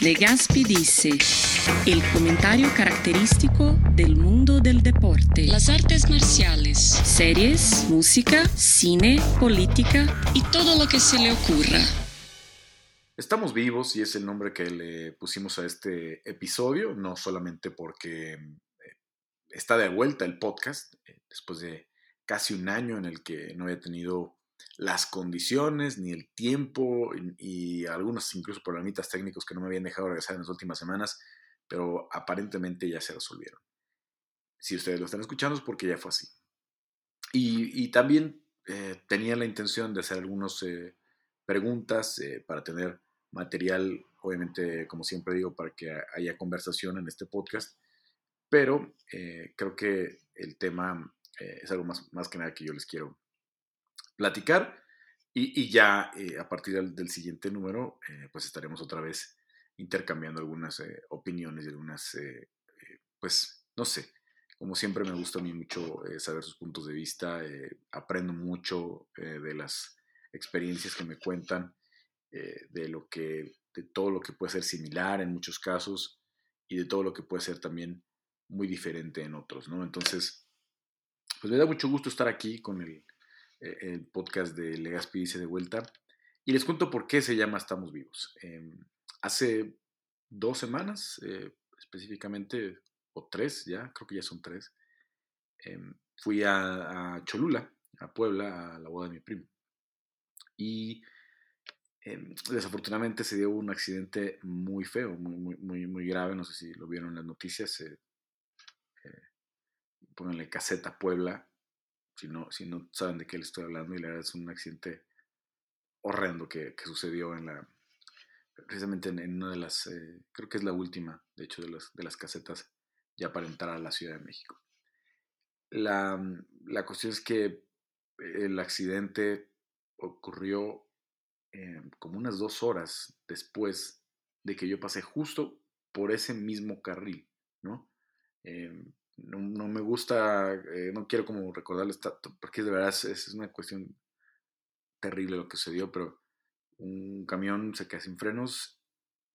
Legaspi dice, el comentario característico del mundo del deporte, las artes marciales, series, música, cine, política y todo lo que se le ocurra. Estamos vivos y es el nombre que le pusimos a este episodio, no solamente porque eh, está de vuelta el podcast, eh, después de casi un año en el que no había tenido las condiciones, ni el tiempo, y, algunos incluso problemitas técnicos que no me habían dejado regresar en las últimas semanas, pero aparentemente ya se resolvieron. Si ustedes lo están escuchando es porque ya fue así. Y, también eh, tenía la intención de hacer algunas eh, preguntas eh, para tener material, obviamente, como siempre digo, para que haya conversación en este podcast, pero creo que el tema es algo más, más que nada que yo les quiero platicar. Y, ya eh, a partir del, siguiente número, eh, pues estaremos otra vez intercambiando algunas eh, opiniones y algunas, pues, no sé, como siempre me gusta a mí mucho saber sus puntos de vista, aprendo mucho de las experiencias que me cuentan, de lo que, de todo lo que puede ser similar en muchos casos y de todo lo que puede ser también muy diferente en otros, ¿no? Entonces, pues me da mucho gusto estar aquí con el, eh, el podcast de Legaspi dice de vuelta. Y les cuento por qué se llama Estamos Vivos. Em, hace dos semanas, eh, específicamente, o tres ya, creo que ya son tres, em, fui a, Cholula, a Puebla, a la boda de mi primo. Y em, desafortunadamente se dio un accidente muy feo, muy, muy, muy, grave, no sé si lo vieron en las noticias. Eh, pónganle caseta Puebla, si no, si no saben de qué les estoy hablando, y la verdad es un accidente horrendo que, sucedió en la, precisamente en, una de las, eh, creo que es la última, de hecho, de las, de las casetas ya para entrar a la Ciudad de México. La, la cuestión es que el accidente ocurrió eh, como unas dos horas después de que yo pasé justo por ese mismo carril, ¿no? Eh, no, me gusta, eh, no quiero como recordarles, porque de verdad es, una cuestión terrible lo que sucedió, pero un camión se queda sin frenos,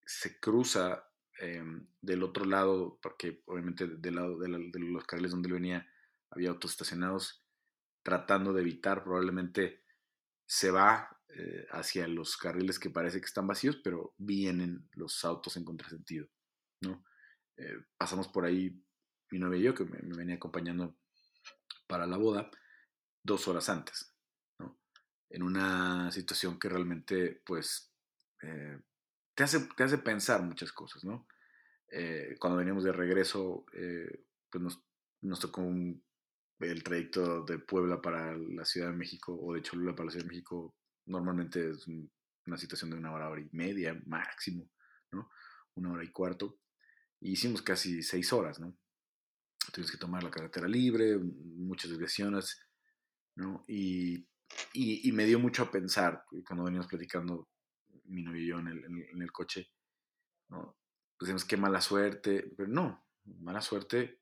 se cruza em, del otro lado, porque obviamente del lado de, los carriles donde él venía había autos estacionados, tratando de evitar, probablemente se va eh, hacia los carriles que parece que están vacíos, pero vienen los autos en contrasentido, ¿no? Eh, pasamos por ahí mi novia y yo, que me, venía acompañando para la boda, dos horas antes, ¿no? En una situación que realmente, pues, eh, te, hace, te hace pensar muchas cosas, ¿no? Eh, cuando veníamos de regreso, eh, pues nos, nos tocó el trayecto de Puebla para la Ciudad de México o de Cholula para la Ciudad de México, normalmente es una situación de una hora, hora y media máximo, ¿no? Una hora y cuarto. Y hicimos casi seis horas, ¿no? Tienes que tomar la carretera libre, muchas desviaciones, ¿no? Y, y, me dio mucho a pensar cuando veníamos platicando mi novio y yo en el, en el, coche, ¿no? Pues decimos, qué mala suerte, pero no, mala suerte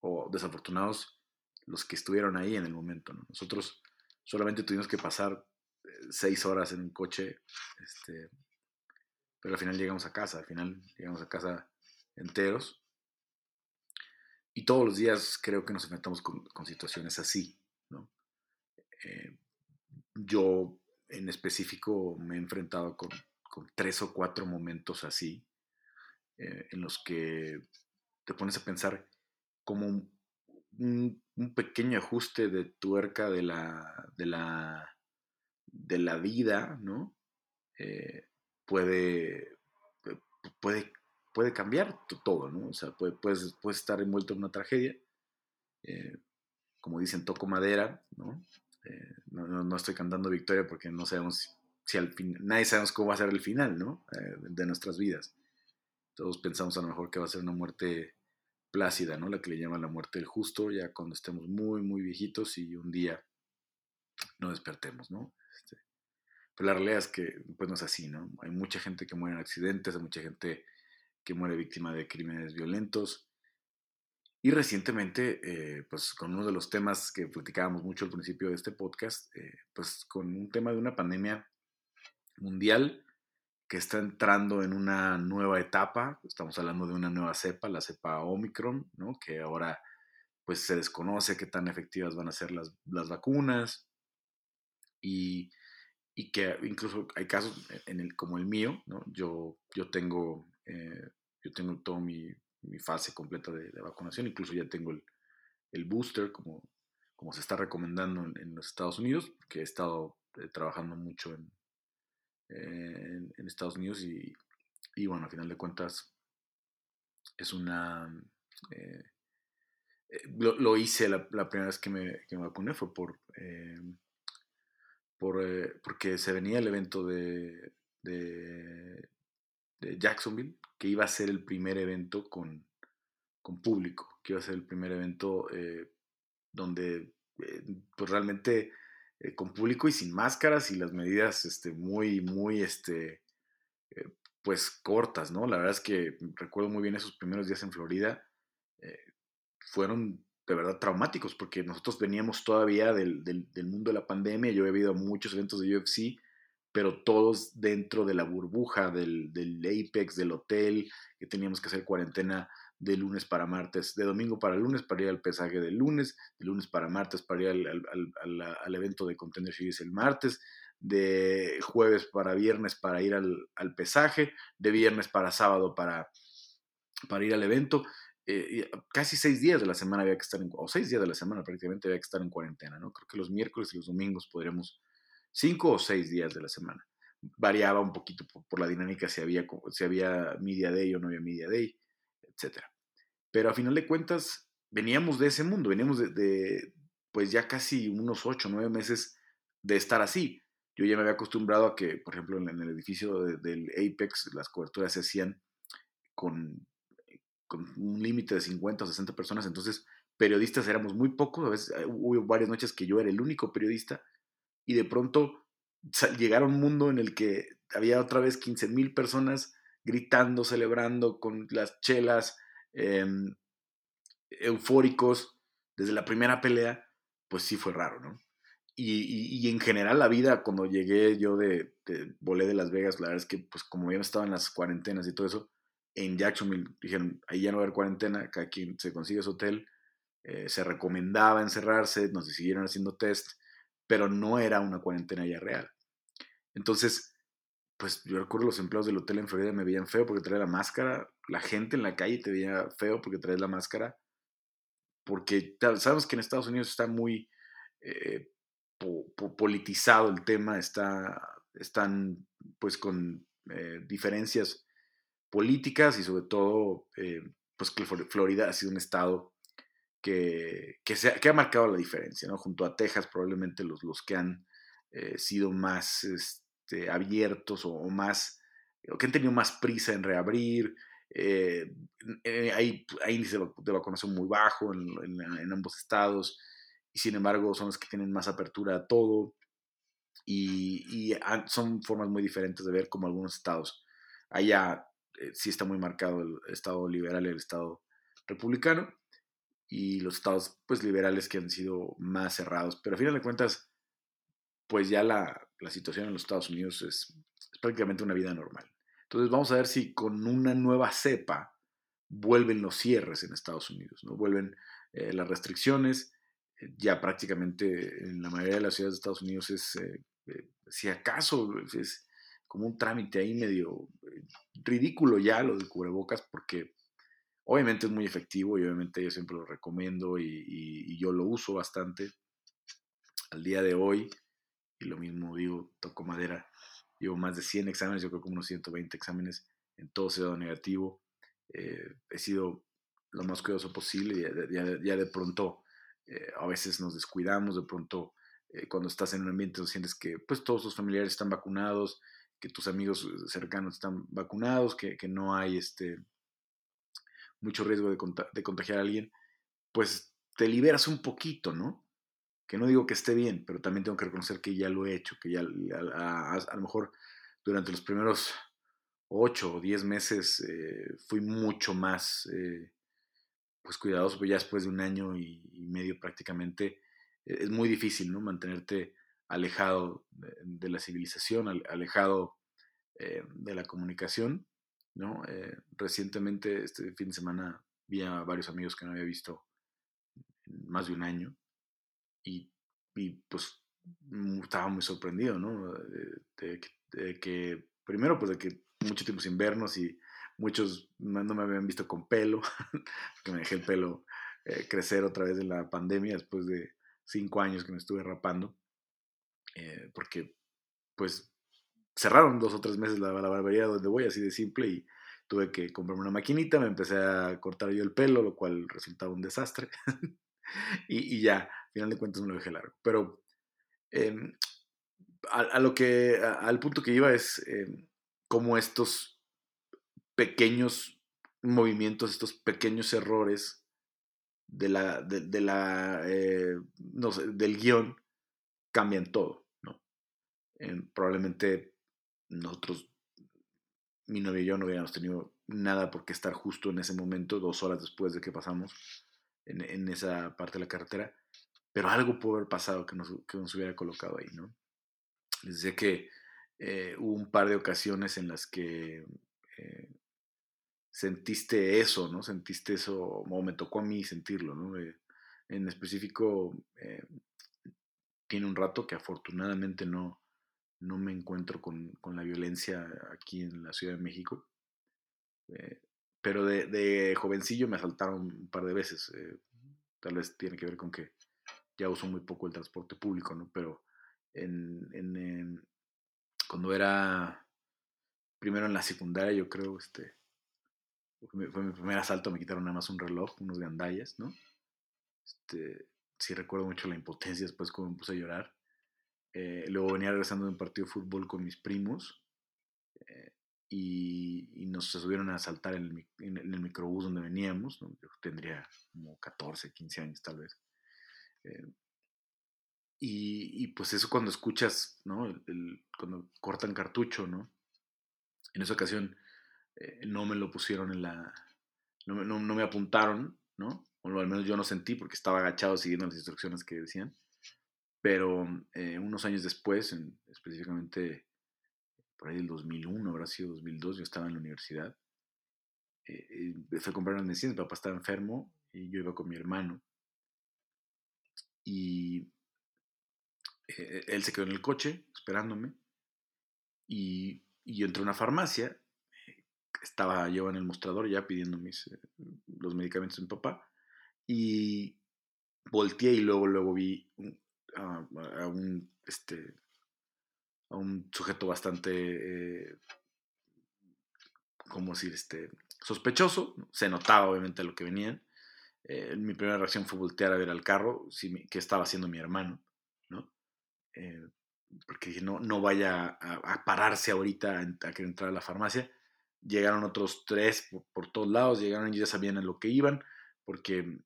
o desafortunados los que estuvieron ahí en el momento, ¿no? Nosotros solamente tuvimos que pasar eh, seis horas en un coche, este, pero al final llegamos a casa, al final llegamos a casa enteros y todos los días creo que nos enfrentamos con, situaciones así, ¿no? Eh, yo en específico me he enfrentado con, tres o cuatro momentos así, eh, en los que te pones a pensar como un, pequeño ajuste de tuerca de la, de la, de la vida, ¿no? Eh, puede, puede puede cambiar todo, ¿no? O sea, puedes, estar envuelto en una tragedia. Eh, como dicen, toco madera, ¿no? Eh, ¿no? estoy cantando victoria porque no sabemos si al fin, nadie sabemos cómo va a ser el final, ¿no? Eh, de nuestras vidas. Todos pensamos a lo mejor que va a ser una muerte plácida, ¿no? La que le llaman la muerte del justo, ya cuando estemos muy, muy viejitos y un día no despertemos, ¿no? Este, pero la realidad es que pues no es así, ¿no? Hay mucha gente que muere en accidentes, hay mucha gente que muere víctima de crímenes violentos. Y recientemente, eh, pues con uno de los temas que platicábamos mucho al principio de este podcast, eh, pues con un tema de una pandemia mundial que está entrando en una nueva etapa, estamos hablando de una nueva cepa, la cepa Omicron, ¿no? que ahora pues se desconoce qué tan efectivas van a ser las, las vacunas y, y, que incluso hay casos en el, como el mío, ¿no? yo, yo, tengo, eh, yo tengo toda mi, fase completa de, vacunación, incluso ya tengo el, booster como, como se está recomendando en, los Estados Unidos, que he estado eh, trabajando mucho en, en, Estados Unidos y, y, bueno, a final de cuentas es una... Eh, eh, lo, hice la, primera vez que me, vacuné fue por, por porque se venía el evento de, Jacksonville, que iba a ser el primer evento con, con público, que iba a ser el primer evento donde pues realmente eh, con público y sin máscaras y las medidas este, muy, muy, este, eh, pues cortas, ¿no? La verdad es que recuerdo muy bien esos primeros días en Florida, eh, fueron de verdad traumáticos porque nosotros veníamos todavía del, del, mundo de la pandemia, yo he ido a muchos eventos de UFC, pero todos dentro de la burbuja del, del Apex, del hotel, que teníamos que hacer cuarentena de lunes para martes, de domingo para lunes para ir al pesaje del lunes, de lunes para martes para ir al, evento de Contender Series el martes, de jueves para viernes para ir al, pesaje, de viernes para sábado para, para ir al evento. Eh, casi seis días de la semana había que estar en, o seis días de la semana prácticamente había que estar en cuarentena, ¿no? Creo que los miércoles y los domingos podríamos, cinco o seis días de la semana. Variaba un poquito por, la dinámica si había, si había media day o no había media day etcétera. Pero a final de cuentas, veníamos de ese mundo, veníamos de, pues ya casi unos ocho, nueve meses de estar así. Yo ya me había acostumbrado a que, por ejemplo, en el edificio del Apex, las coberturas se hacían con, con un límite de 50 o 60 personas, entonces periodistas éramos muy pocos, a veces eh, hubo varias noches que yo era el único periodista y de pronto llegaron un mundo en el que había otra vez 15 mil personas gritando, celebrando con las chelas, em, eufóricos desde la primera pelea, pues sí fue raro, ¿no? Y, en general la vida, cuando llegué yo de, volé de Las Vegas, la verdad es que pues como ya estaba en las cuarentenas y todo eso, en Jacksonville dijeron, ahí ya no va a haber cuarentena, cada quien se consigue su hotel, eh, se recomendaba encerrarse, nos siguieron haciendo test, pero no era una cuarentena ya real. Entonces, pues yo recuerdo los empleados del hotel en Florida me veían feo porque traía la máscara, la gente en la calle te veía feo porque traes la máscara, porque sabemos que en Estados Unidos está muy eh, politizado el tema, está, están pues con eh, diferencias políticas y sobre todo eh, pues que Florida ha sido un estado que, que, ha, marcado la diferencia, ¿no? Junto a Texas probablemente los, los que han sido más... Este, abiertos o, más, o que han tenido más prisa en reabrir. Eh, eh, hay, índice de vacunación muy bajo en, ambos estados y sin embargo son los que tienen más apertura a todo y, son formas muy diferentes de ver como algunos estados. Allá eh, sí está muy marcado el estado liberal y el estado republicano y los estados pues liberales que han sido más cerrados, pero a final de cuentas pues ya la, situación en los Estados Unidos es, prácticamente una vida normal. Entonces vamos a ver si con una nueva cepa vuelven los cierres en Estados Unidos, ¿no? Vuelven eh, las restricciones, eh, ya prácticamente en la mayoría de las ciudades de Estados Unidos es, eh, si acaso, es como un trámite ahí medio ridículo ya lo de cubrebocas, porque obviamente es muy efectivo y obviamente yo siempre lo recomiendo y yo lo uso bastante. Al día de hoy, y lo mismo digo, toco madera, llevo más de 100 exámenes, yo creo como unos 120 exámenes, en todo se dado negativo, eh, he sido lo más cuidadoso posible ya, de pronto eh, a veces nos descuidamos, de pronto eh, cuando estás en un ambiente donde sientes que pues todos tus familiares están vacunados, que tus amigos cercanos están vacunados, que, que no hay este mucho riesgo de, contagiar a alguien, pues te liberas un poquito, ¿no? que no digo que esté bien, pero también tengo que reconocer que ya lo he hecho, que ya a, lo mejor durante los primeros ocho o diez meses eh, fui mucho más eh, pues cuidadoso, pero ya después de un año y, medio prácticamente e, es muy difícil ¿no? mantenerte alejado de, la civilización, alejado eh, de la comunicación, ¿no? Eh, recientemente, este fin de semana, vi a varios amigos que no había visto más de un año y, pues mm, estaba muy sorprendido, ¿no? De, que, primero, pues de que mucho tiempo sin vernos y muchos no me habían visto con pelo, que me dejé el pelo eh, crecer otra vez de la pandemia después de cinco años que me estuve rapando, eh, porque pues cerraron dos o tres meses la, la barbería donde voy, así de simple, y tuve que comprarme una maquinita, me empecé a cortar yo el pelo, lo cual resultaba un desastre, y, ya, al final de cuentas me lo dejé largo. Pero em, a, lo que, al punto que iba es em, cómo estos pequeños movimientos, estos pequeños errores de la, de, la eh, no sé, del guion cambian todo, ¿no? probablemente nosotros, mi novio y yo no hubiéramos tenido nada por qué estar justo en ese momento, dos horas después de que pasamos en, esa parte de la carretera, pero algo pudo haber pasado que nos, que nos hubiera colocado ahí, ¿no? Que eh, hubo un par de ocasiones en las que eh, sentiste eso, ¿no? Sentiste eso, o me tocó a mí sentirlo, ¿no? Eh, en específico, tiene un rato que afortunadamente no, no me encuentro con, la violencia aquí en la Ciudad de México. Eh, pero de, jovencillo me asaltaron un par de veces. tal vez tiene que ver con que ya uso muy poco el transporte público, ¿no? Pero en, cuando era primero en la secundaria, yo creo, este, fue mi primer asalto, me quitaron nada más un reloj, unos gandallas, ¿no? Este, sí recuerdo mucho la impotencia después como me puse a llorar. Eh, luego venía regresando de un partido de fútbol con mis primos eh, y, nos subieron a asaltar en el, microbús donde veníamos. Yo tendría como 14, 15 años tal vez. Eh, y, pues eso cuando escuchas, ¿no? cuando cortan cartucho, ¿no? En esa ocasión eh, no me lo pusieron en la... No, me apuntaron, ¿no? O al menos yo no sentí porque estaba agachado siguiendo las instrucciones que decían. Pero eh, unos años después, específicamente por ahí del 2001, habrá sido 2002, yo estaba en la universidad. Eh, fui a comprar unas medicinas, mi papá estaba enfermo y yo iba con mi hermano. Y él se quedó en el coche esperándome. Y, y yo entré a una farmacia estaba yo en el mostrador ya pidiendo mis, eh, los medicamentos de mi papá y volteé y luego, luego vi a, un, este, a un sujeto bastante, eh, ¿cómo decir? Este, sospechoso, se notaba obviamente lo que venían. Eh, mi primera reacción fue voltear a ver al carro, si, qué estaba haciendo mi hermano, ¿no? porque dije, no, no vaya a, pararse ahorita a, a querer entrar a la farmacia llegaron otros tres por, todos lados, llegaron y ya sabían a lo que iban, porque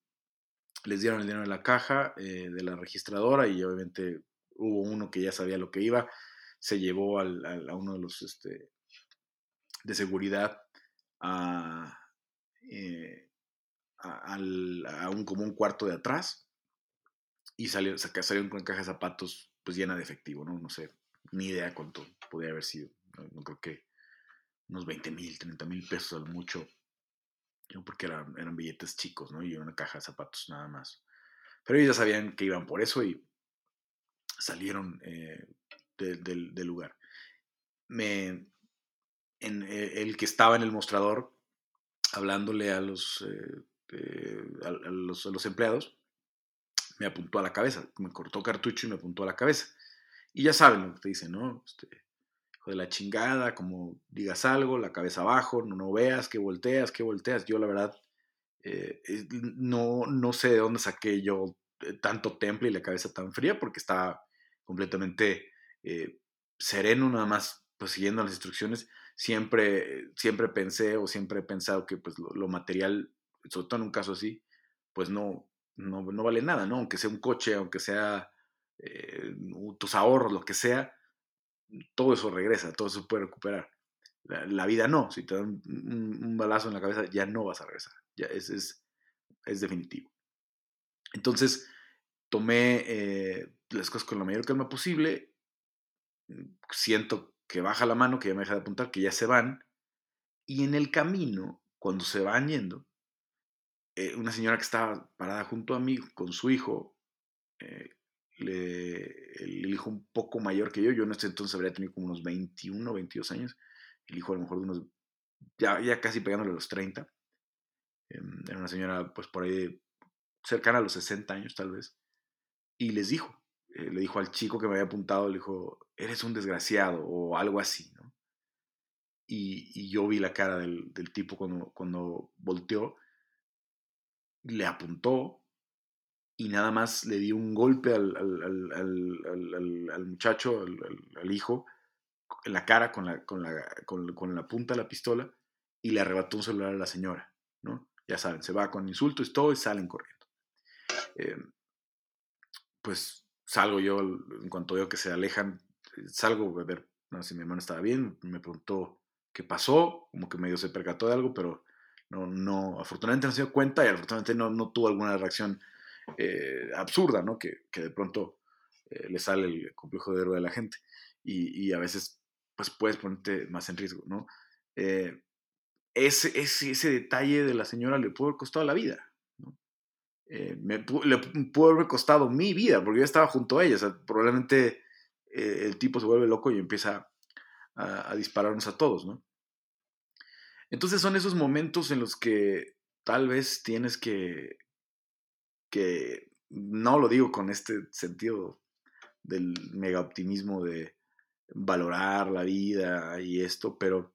les dieron el dinero de la caja, eh, de la registradora, y obviamente hubo uno que ya sabía lo que iba, se llevó al, a uno de los este, de seguridad a, eh, a, un, como un cuarto de atrás y salió, salieron con caja de zapatos pues llena de efectivo, ¿no? No sé, ni idea cuánto podía haber sido. no creo que unos 20 mil, 30 mil pesos mucho, porque eran, billetes chicos, ¿no? Y una caja de zapatos nada más. Pero ellos ya sabían que iban por eso y salieron eh, del lugar. Me, en, eh, el que estaba en el mostrador hablándole a los, eh, a, los, a los empleados, me apuntó a la cabeza, me cortó cartucho y me apuntó a la cabeza. Y ya saben lo que te dicen, ¿no? Este, de la chingada, como digas algo, la cabeza abajo, no, no veas, que volteas, que volteas. Yo la verdad eh, no, no sé de dónde saqué yo eh, tanto temple y la cabeza tan fría porque estaba completamente eh, sereno, nada más pues, siguiendo las instrucciones. Siempre, siempre pensé o siempre he pensado que pues, lo, material, sobre todo en un caso así, pues no, no, no, vale nada, ¿no? Aunque sea un coche, aunque sea tus ahorros, lo que sea, todo eso regresa, todo eso puede recuperar. La, vida no, si te dan un, balazo en la cabeza ya no vas a regresar, ya es, es, es definitivo. Entonces, tomé eh, las cosas con la mayor calma posible, siento que baja la mano, que ya me deja de apuntar, que ya se van. Y en el camino, cuando se van yendo, eh, una señora que estaba parada junto a mí con su hijo, eh, el hijo un poco mayor que yo, yo en ese entonces habría tenido como unos 21, 22 años, el hijo a lo mejor de unos, ya, ya casi pegándole a los 30, em, era una señora pues por ahí cercana a los 60 años tal vez, y les dijo, eh, le dijo al chico que me había apuntado, le dijo, eres un desgraciado o algo así, ¿no? Y, yo vi la cara del, tipo cuando, cuando volteó, le apuntó y nada más le dio un golpe al, al, muchacho, al, hijo, en la cara con la, con, la, con, la punta de la pistola y le arrebató un celular a la señora, ¿no? Ya saben, se va con insultos y todo y salen corriendo. Em, pues salgo yo, en cuanto veo que se alejan, salgo a ver no, si mi hermano estaba bien, me preguntó qué pasó, como que medio se percató de algo, pero no, no, afortunadamente no se dio cuenta y afortunadamente no, no tuvo alguna reacción eh, absurda, ¿no? Que, de pronto eh, le sale el complejo de héroe de la gente y, a veces pues puedes ponerte más en riesgo, ¿no? Eh, ese, ese, ese, detalle de la señora le pudo haber costado la vida, ¿no? me, le pudo haber costado mi vida, porque yo estaba junto a ella, o sea, probablemente el tipo se vuelve loco y empieza a, a dispararnos a todos, ¿no? Entonces son esos momentos en los que tal vez tienes que, que no lo digo con este sentido del mega optimismo de valorar la vida y esto, pero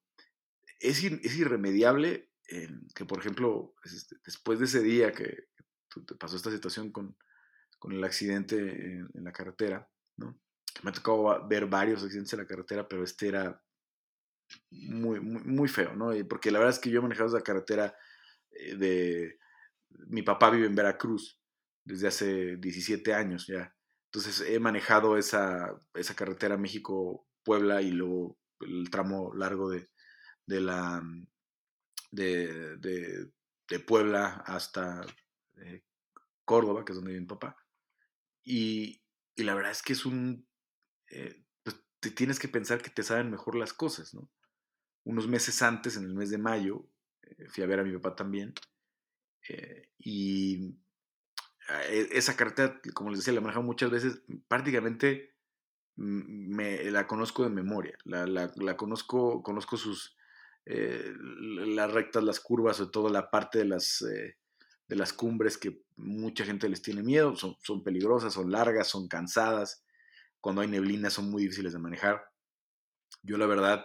es, irremediable que, por ejemplo, este, después de ese día que te pasó esta situación con, con el accidente en, la carretera, ¿no? me ha tocado ver varios accidentes en la carretera, pero este era muy, muy, muy feo, ¿no? Porque la verdad es que yo he manejado esa carretera eh, de... Mi papá vive en Veracruz desde hace 17 años ya. Entonces he manejado esa, esa carretera México-Puebla y luego el tramo largo de, de la de, de, Puebla hasta eh, Córdoba, que es donde vive mi papá. Y, y la verdad es que es un... Eh, pues te tienes que pensar que te saben mejor las cosas, ¿no? Unos meses antes, en el mes de mayo, eh, fui a ver a mi papá también. y esa carretera, como les decía, la he manejado muchas veces, prácticamente me, la conozco de memoria, la, la, la conozco, conozco sus, eh, las rectas, las curvas, sobre todo la parte de las, eh, de las cumbres que mucha gente les tiene miedo, son, son peligrosas, son largas, son cansadas, cuando hay neblina son muy difíciles de manejar. Yo la verdad,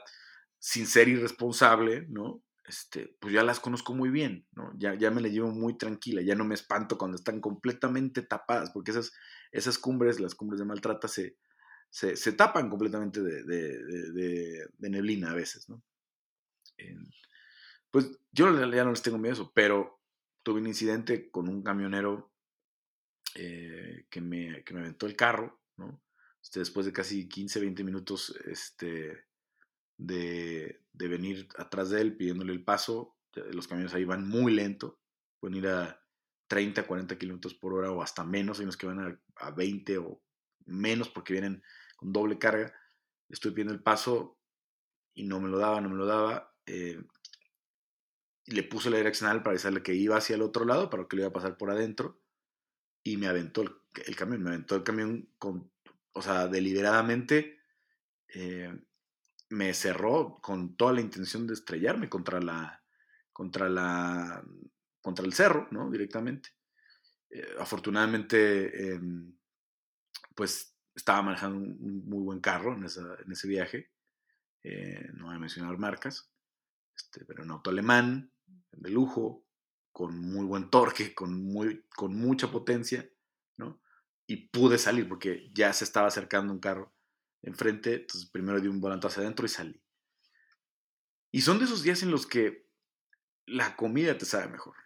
sin ser irresponsable, ¿no? Este, pues ya las conozco muy bien, ¿no? Ya, ya me la llevo muy tranquila, ya no me espanto cuando están completamente tapadas, porque esas, esas cumbres, las cumbres de maltrata, se, se, se tapan completamente de, de, neblina a veces, ¿no? pues yo ya no les tengo miedo eso, pero tuve un incidente con un camionero eh, que, me, que me aventó el carro, ¿no? Este, después de casi 15, 20 minutos, este, de, venir atrás de él pidiéndole el paso. Los camiones ahí van muy lento, pueden ir a 30, 40 kilómetros por hora o hasta menos. Hay unos que van a, 20 o menos porque vienen con doble carga. Estoy pidiendo el paso y no me lo daba, no me lo daba. Eh, le puse la direccional para decirle que iba hacia el otro lado, para que le iba a pasar por adentro. Y me aventó el, camión, me aventó el camión con, o sea, deliberadamente. Eh, me cerró con toda la intención de estrellarme contra la contra la contra el cerro, ¿no? Directamente. Eh, afortunadamente, em, pues estaba manejando un, muy buen carro en, ese viaje. Eh, no voy a mencionar marcas, este, pero un auto alemán de lujo, con muy buen torque, con, muy, con mucha potencia, ¿no? Y pude salir porque ya se estaba acercando un carro enfrente, entonces primero di un volante hacia adentro y salí. Y son de esos días en los que la comida te sabe mejor.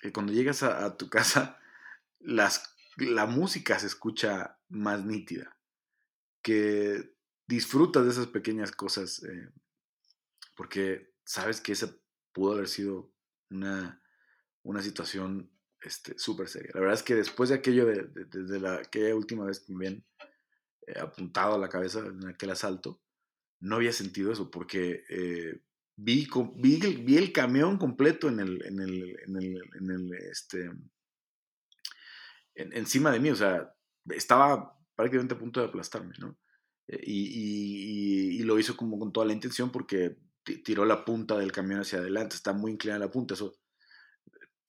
Que cuando llegas a, tu casa, las, la música se escucha más nítida. Que disfrutas de esas pequeñas cosas. Eh, porque sabes que esa pudo haber sido una, una situación súper este, seria. La verdad es que después de aquello, de, de, la, aquella última vez también, eh, apuntado a la cabeza en aquel asalto, no había sentido eso, porque eh, vi, vi, el camión completo en el, en el, en el, en el este, encima de mí, o sea, estaba prácticamente a punto de aplastarme, ¿no? Eh, y, y, lo hizo como con toda la intención porque tiró la punta del camión hacia adelante, está muy inclinada la punta, eso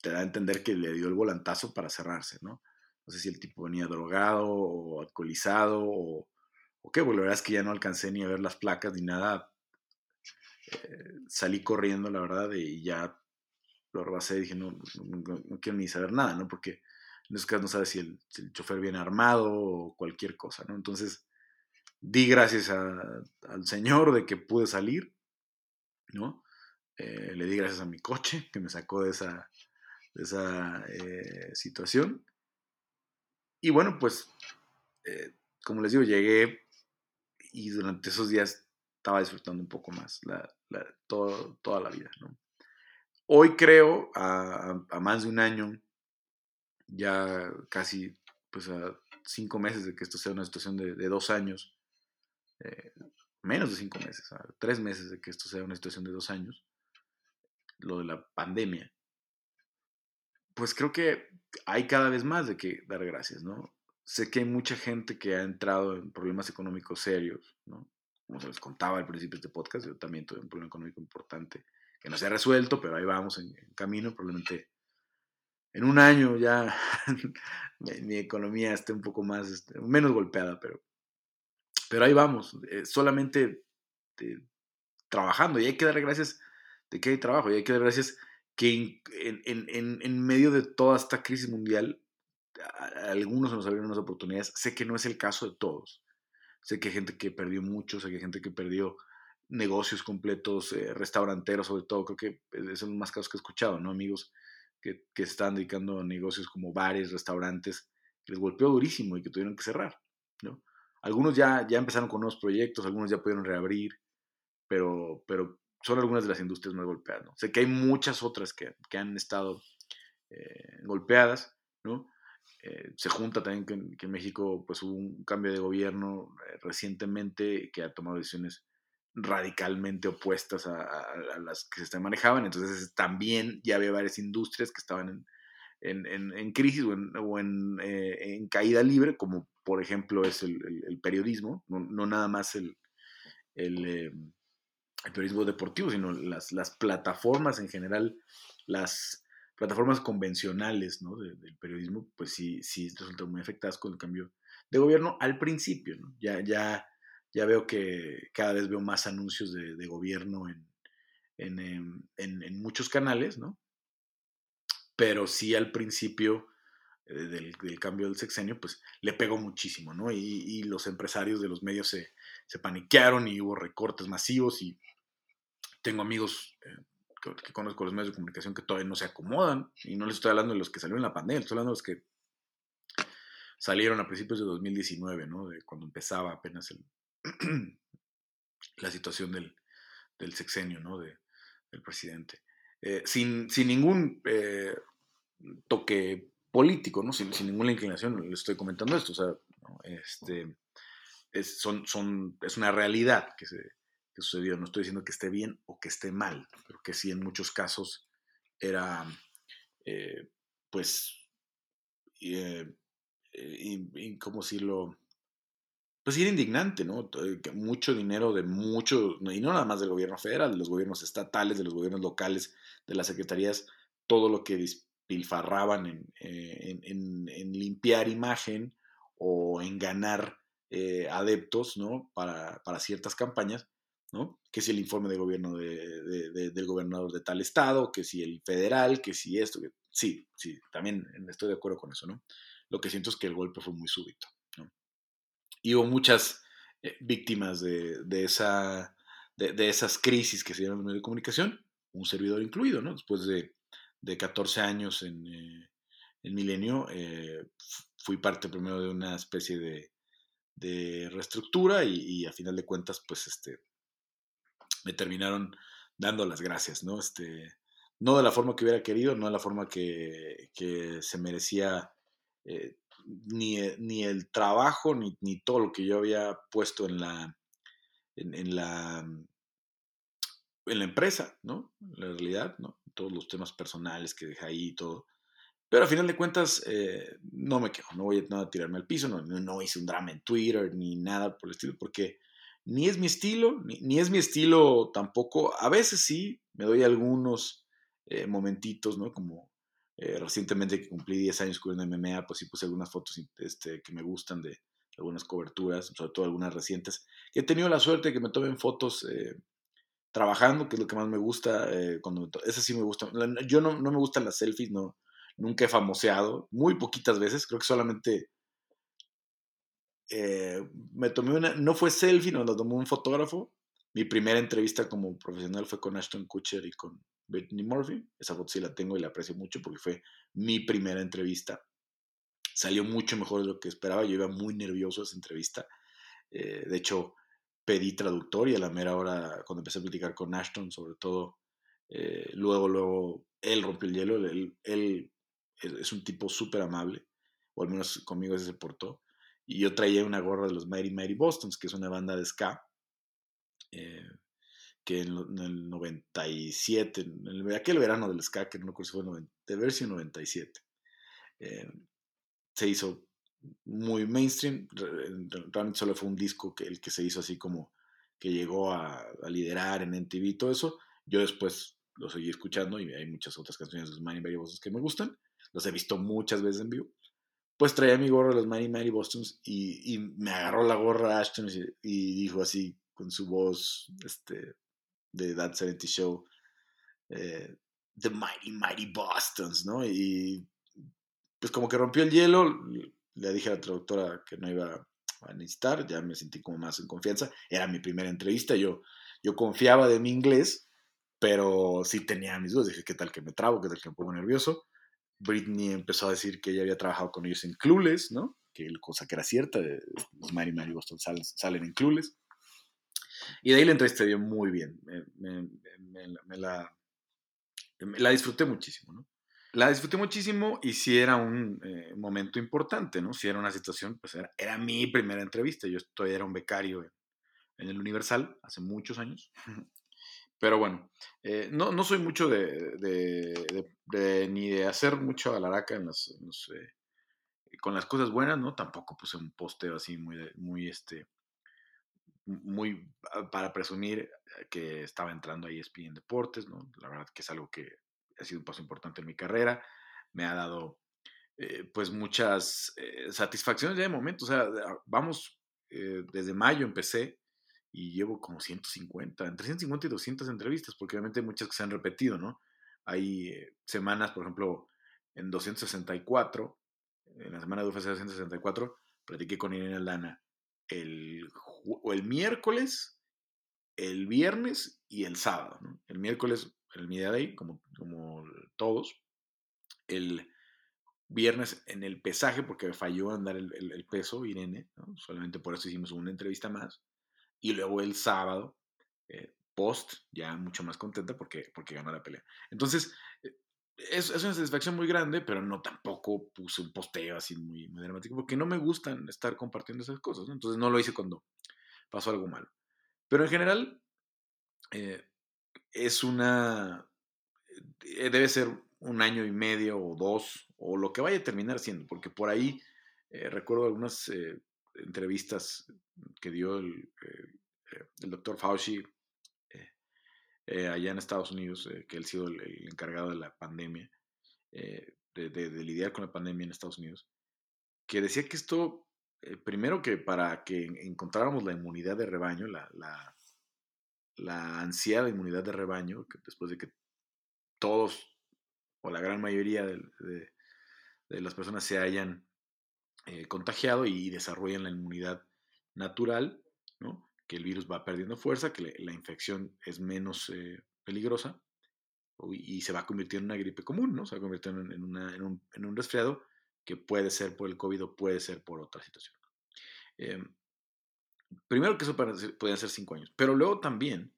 te da a entender que le dio el volantazo para cerrarse, ¿no? No sé si el tipo venía drogado o alcoholizado o, qué, pues la verdad es que ya no alcancé ni a ver las placas ni nada. Eh, salí corriendo, la verdad, y ya lo rebasé y dije, no, no, quiero ni saber nada, ¿no? Porque en esos casos no sabes si el, chofer viene armado o cualquier cosa, ¿no? Entonces, di gracias al Señor de que pude salir, ¿no? Eh, le di gracias a mi coche que me sacó de esa, de esa eh, situación. Y bueno, pues, como les digo, llegué y durante esos días estaba disfrutando un poco más la, toda la vida. Hoy creo, a, más de un año, ya casi pues a cinco meses de que esto sea una situación de, dos años, eh, menos de cinco meses, a tres meses de que esto sea una situación de dos años, lo de la pandemia, pues creo que hay cada vez más de que dar gracias, ¿no? sé que hay mucha gente que ha entrado en problemas económicos serios, ¿no? Como se les contaba al principio de este podcast, yo también tuve un problema económico importante que no se ha resuelto, pero ahí vamos en, camino, probablemente en un año ya mi, economía esté un poco más, este, menos golpeada, pero, pero ahí vamos, eh, solamente eh, trabajando y hay que dar gracias de que hay trabajo y hay que dar gracias que en, en, en medio de toda esta crisis mundial algunos nos abrieron unas oportunidades. Sé que no es el caso de todos. Sé que hay gente que perdió mucho, sé que hay gente que perdió negocios completos, eh, restauranteros sobre todo. Creo que son los más casos que he escuchado, ¿no? Amigos que, que están dedicando a negocios como bares, restaurantes, que les golpeó durísimo y que tuvieron que cerrar, ¿no? Algunos ya, ya empezaron con nuevos proyectos, algunos ya pudieron reabrir, pero, pero son algunas de las industrias más golpeadas, ¿no? Sé que hay muchas otras que, que han estado eh, golpeadas, ¿no? Eh, se junta también que, en México pues, hubo un cambio de gobierno eh, recientemente que ha tomado decisiones radicalmente opuestas a, las que se manejaban. Entonces también ya había varias industrias que estaban en, en, crisis o, en, eh, en, caída libre, como por ejemplo es el, periodismo, no, nada más el, el, periodismo deportivo, sino las, las plataformas en general, las plataformas convencionales ¿no? del periodismo, pues sí, sí resultan muy afectadas con el cambio de gobierno al principio. ¿no? Ya, ya, ya veo que cada vez veo más anuncios de, gobierno en, en, en, muchos canales, ¿no? pero sí al principio eh, del, del, cambio del sexenio, pues le pegó muchísimo, ¿no? Y, y los empresarios de los medios se, se, paniquearon y hubo recortes masivos y tengo amigos eh, que, conozco los medios de comunicación que todavía no se acomodan, y no les estoy hablando de los que salieron en la pandemia, estoy hablando de los que salieron a principios de 2019, ¿no? De cuando empezaba apenas el, la situación del, del, sexenio, ¿no? De, del presidente. Eh, sin, sin, ningún eh, toque político, ¿no? Sin, sin, ninguna inclinación, le estoy comentando esto, o sea, este, es, son, son, es una realidad que se, sucedió. No estoy diciendo que esté bien o que esté mal, pero que sí en muchos casos era, eh, pues, eh, eh ¿cómo decirlo? Pues era indignante, ¿no? Mucho dinero de mucho, y no nada más del gobierno federal, de los gobiernos estatales, de los gobiernos locales, de las secretarías, todo lo que despilfarraban en, en, limpiar imagen o en ganar adeptos, ¿no? Para, para ciertas campañas, ¿no? Que si el informe de gobierno del gobernador de tal estado, que si el federal, que si esto, sí, sí, también estoy de acuerdo con eso, ¿no? Lo que siento es que el golpe fue muy súbito, ¿no? Y hubo muchas eh, víctimas de, esa, de, esas crisis que se dieron en los medios de comunicación, un servidor incluido, ¿no? Después de, 14 años en, eh, Milenio, eh, fui parte primero de una especie de, reestructura y, a final de cuentas, pues este, me terminaron dando las gracias, ¿no? Este, no de la forma que hubiera querido, no de la forma que, se merecía eh, ni, ni, el trabajo, ni, todo lo que yo había puesto en la, en, la, en la empresa, ¿no? La realidad, ¿no? Todos los temas personales que deja ahí y todo. Pero al final de cuentas, eh, no me quejo, no voy a, tirarme al piso, no, no, hice un drama en Twitter ni nada por el estilo, porque ni es mi estilo, ni, es mi estilo tampoco. A veces sí, me doy algunos eh, momentitos, ¿no? Como eh, recientemente que cumplí 10 años cubriendo MMA, pues sí puse algunas fotos este, que me gustan de algunas coberturas, sobre todo algunas recientes. He tenido la suerte de que me tomen fotos trabajando, que es lo que más me gusta. cuando ese sí me gusta. Yo no, no me gustan las selfies, no nunca he famoseado, muy poquitas veces, creo que solamente eh, me tomé una, no fue selfie, no, lo tomó un fotógrafo. Mi primera entrevista como profesional fue con Ashton Kutcher y con Brittany Murphy. Esa foto sí la tengo y la aprecio mucho porque fue mi primera entrevista. Salió mucho mejor de lo que esperaba. Yo iba muy nervioso a esa entrevista. Eh, de hecho, pedí traductor y a la mera hora, cuando empecé a platicar con Ashton, sobre todo, eh, luego, luego, él rompió el hielo. Él, él es un tipo súper amable, o al menos conmigo ese se portó. Y yo traía una gorra de los Mighty Mighty Bostons, que es una banda de ska, eh, que en, el 97, en el, aquel verano del ska, que no recuerdo si fue de versión 97, eh, se hizo muy mainstream. Realmente solo fue un disco que el que se hizo así como que llegó a, liderar en MTV y todo eso. Yo después lo seguí escuchando y hay muchas otras canciones de los Mighty Mighty Bostons que me gustan los he visto muchas veces en vivo. Pues traía mi gorra de los Mighty Mighty Bostons y, y, me agarró la gorra Ashton y, dijo así con su voz este, de That 70 Show, eh, The Mighty Mighty Bostons, ¿no? Y pues como que rompió el hielo, le dije a la traductora que no iba a necesitar, ya me sentí como más en confianza, era mi primera entrevista, yo, yo confiaba de mi inglés, pero sí tenía mis dudas, dije, ¿qué tal que me trabo? ¿Qué tal que me pongo nervioso? Britney empezó a decir que ella había trabajado con ellos en Clueless, ¿no? Que cosa que era cierta, los Mary Mary Boston salen, en Clueless. Y de ahí la entrevista dio muy bien, me, la, disfruté muchísimo, ¿no? La disfruté muchísimo y sí era un eh, momento importante, ¿no? Si era una situación, pues era, era, mi primera entrevista, yo todavía era un becario en, en el Universal hace muchos años. Pero bueno, eh, no, no, soy mucho de, de, ni de hacer mucho alaraca en las, eh, con las cosas buenas, ¿no? Tampoco puse un posteo así muy, muy, este, muy para presumir que estaba entrando a ESPN Deportes, ¿no? La verdad que es algo que ha sido un paso importante en mi carrera, me ha dado eh, pues muchas satisfacciones ya de momento, o sea, vamos, desde mayo empecé, y llevo como 150, entre 150 y 200 entrevistas, porque obviamente hay muchas que se han repetido, ¿no? Hay eh, semanas, por ejemplo, en 264, en la semana de UFC 264, platiqué con Irene Aldana el, o el miércoles, el viernes y el sábado, ¿no? El miércoles, el Media Day, como, como todos. El viernes en el pesaje, porque falló andar el, el, peso, Irene, solamente por eso hicimos una entrevista más y luego el sábado, eh, post, ya mucho más contenta porque, porque ganó la pelea. Entonces, eh, es, es, una satisfacción muy grande, pero no tampoco puse un posteo así muy, dramático, porque no me gustan estar compartiendo esas cosas, ¿no? Entonces no lo hice cuando pasó algo malo. Pero en general, eh, es una, debe ser un año y medio o dos, o lo que vaya a terminar siendo, porque por ahí recuerdo algunas entrevistas que dio el, el doctor Fauci eh, allá en Estados Unidos, que él ha sido el, encargado de la pandemia, de, lidiar con la pandemia en Estados Unidos, que decía que esto, primero que para que encontráramos la inmunidad de rebaño, la, ansiada inmunidad de rebaño, que después de que todos o la gran mayoría de, las personas se hayan eh, contagiado y desarrollan la inmunidad natural, ¿no? Que el virus va perdiendo fuerza, que la infección es menos eh, peligrosa y se va a convertir en una gripe común, ¿no? se va a convertir en, en, un, resfriado que puede ser por el COVID o puede ser por otra situación. Em, primero que eso podían ser cinco años, pero luego también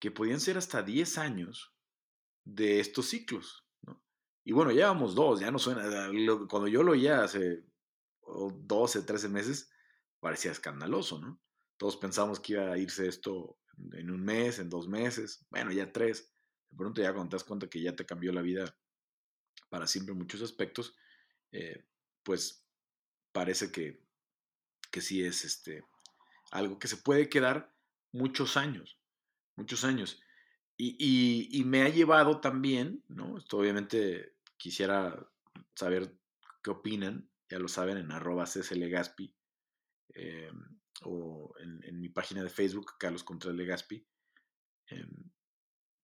que podían ser hasta 10 años de estos ciclos. ¿no? Y bueno, ya vamos dos, ya no suena, cuando yo lo oía hace o 12, 13 meses, parecía escandaloso, ¿no? Todos pensamos que iba a irse esto en un mes, en dos meses, bueno, ya tres. De pronto ya cuando te das cuenta que ya te cambió la vida para siempre en muchos aspectos, eh, pues parece que, que sí es este, algo que se puede quedar muchos años, muchos años. Y, me ha llevado también, ¿no? Esto obviamente quisiera saber qué opinan, ya lo saben, en arroba cslgaspi eh, o en, mi página de Facebook, Carlos Contreras Legaspi. Eh,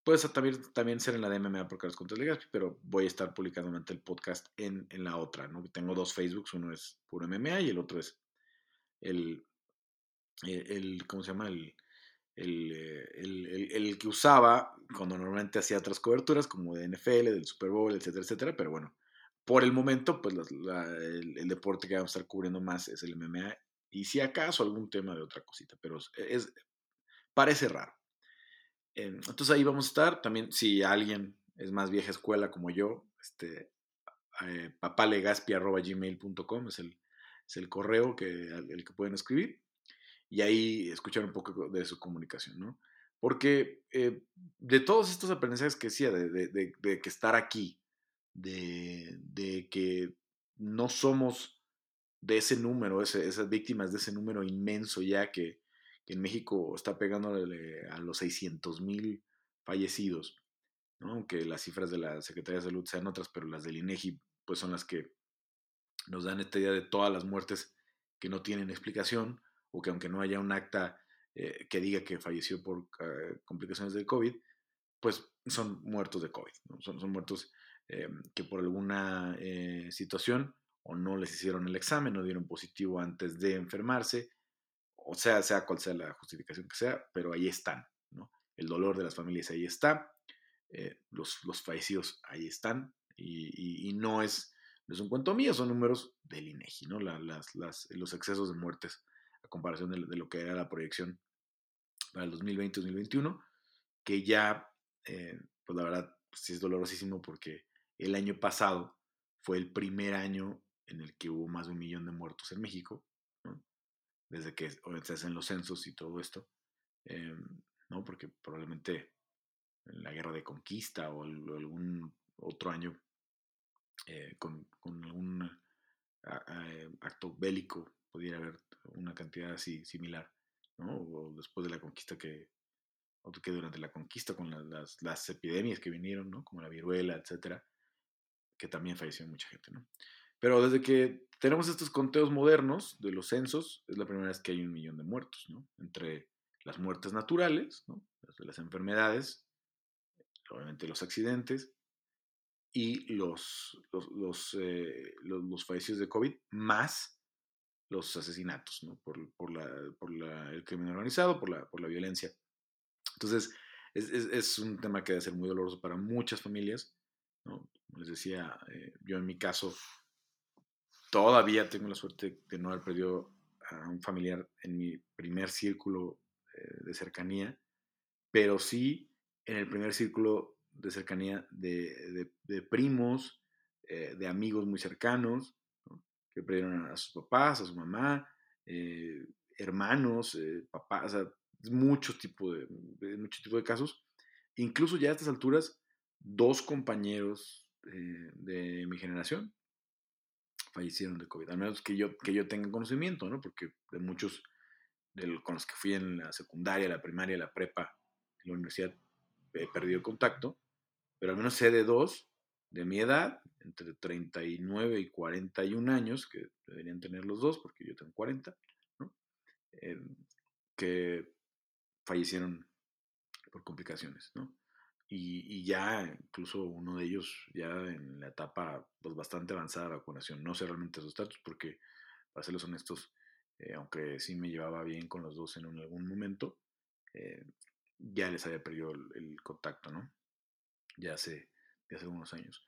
puedes también, también ser en la DMMA por Carlos Contreras Legaspi, pero voy a estar publicando durante el podcast en, en, la otra, ¿no? Tengo dos Facebooks, uno es puro MMA y el otro es el, el ¿cómo se llama? El, eh, el, el, que usaba cuando normalmente hacía otras coberturas, como de NFL, del Super Bowl, etcétera, etcétera. Pero bueno, por el momento, pues el, deporte que vamos a estar cubriendo más es el MMA. Y si acaso algún tema de otra cosita, pero es, parece raro. Entonces ahí vamos a estar. También, si alguien es más vieja escuela como yo, este, eh, papalegaspi.gmail.com es el, es el correo que, el que pueden escribir y ahí escuchar un poco de su comunicación, ¿no? Porque eh, de todos estos aprendizajes que decía, de, que estar aquí, de, que no somos de ese número, esas víctimas de ese número inmenso ya que, en México está pegando a los 600 mil fallecidos, ¿no? aunque las cifras de la Secretaría de Salud sean otras, pero las del INEGI pues son las que nos dan esta idea de todas las muertes que no tienen explicación o que aunque no haya un acta eh, que diga que falleció por eh, complicaciones del COVID, pues son muertos de COVID, son, son, muertos eh, que por alguna situación o no les hicieron el examen, no dieron positivo antes de enfermarse, o sea, sea cual sea la justificación que sea, pero ahí están, ¿no? El dolor de las familias ahí está, los, los, fallecidos ahí están, y, no, es, es un cuento mío, son números del INEGI, ¿no? las, las, los excesos de muertes a comparación de, lo que era la proyección para el 2020-2021, que ya, eh, pues la verdad, sí es dolorosísimo porque el año pasado fue el primer año en el que hubo más de un millón de muertos en México, desde que se hacen los censos y todo esto, eh, ¿no? porque probablemente en la guerra de conquista o, algún otro año eh, con, con, algún acto bélico pudiera haber una cantidad así similar, ¿no? O después de la conquista que, o que durante la conquista con las, las, epidemias que vinieron, ¿no? Como la viruela, etcétera, que también falleció mucha gente, ¿no? Pero desde que tenemos estos conteos modernos de los censos, es la primera vez que hay un millón de muertos, ¿no? Entre las muertes naturales, ¿no? Las, enfermedades, obviamente los accidentes, y los, los, los, eh, los, los, fallecidos de COVID, más los asesinatos, ¿no? por, por, la, por la, el crimen organizado, por la, por la violencia. Entonces, es, es, es, un tema que debe ser muy doloroso para muchas familias. ¿no? Les decía, eh, yo en mi caso todavía tengo la suerte de no haber perdido a un familiar en mi primer círculo eh, de cercanía, pero sí en el primer círculo de cercanía de, de, de primos, eh, de amigos muy cercanos, que perdieron a sus papás, a su mamá, eh, hermanos, papás, o sea, muchos tipos de, muchos tipos de casos. Incluso ya a estas alturas, dos compañeros de mi generación fallecieron de COVID, al menos que yo, que yo tenga conocimiento, ¿no? Porque de muchos de con los que fui en la secundaria, la primaria, la prepa, en la universidad, he perdido contacto, pero al menos sé de dos de mi edad, entre 39 y 41 años, que deberían tener los dos, porque yo tengo 40, ¿no? Eh, que fallecieron por complicaciones, ¿no? Y, ya incluso uno de ellos ya en la etapa pues, bastante avanzada de vacunación. No sé realmente su estatus porque, para serles honestos, eh, aunque sí me llevaba bien con los dos en algún momento, eh, ya les había perdido el, contacto, ¿no? Ya hace, ya hace unos años.